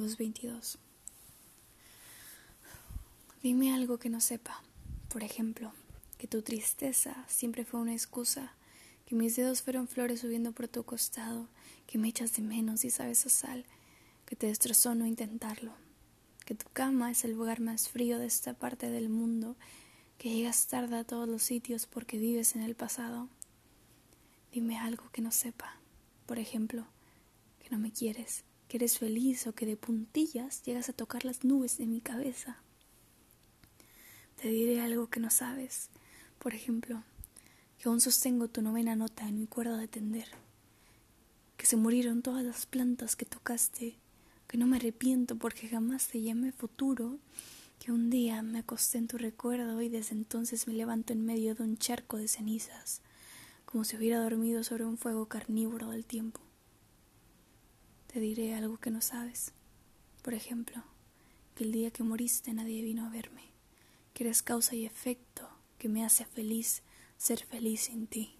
222. Dime algo que no sepa. Por ejemplo, que tu tristeza siempre fue una excusa, que mis dedos fueron flores subiendo por tu costado, que me echas de menos y sabes a sal, que te destrozó no intentarlo, que tu cama es el lugar más frío de esta parte del mundo, que llegas tarde a todos los sitios porque vives en el pasado. Dime algo que no sepa. Por ejemplo, que no me quieres, que eres feliz o que de puntillas llegas a tocar las nubes de mi cabeza. Te diré algo que no sabes. Por ejemplo, que aún sostengo tu novena nota en mi cuerda de tender. Que se murieron todas las plantas que tocaste. Que no me arrepiento porque jamás te llamé futuro. Que un día me acosté en tu recuerdo y desde entonces me levanto en medio de un charco de cenizas, como si hubiera dormido sobre un fuego carnívoro del tiempo. Te diré algo que no sabes. Por ejemplo, que el día que moriste nadie vino a verme, que eres causa y efecto que me hace feliz ser feliz sin ti.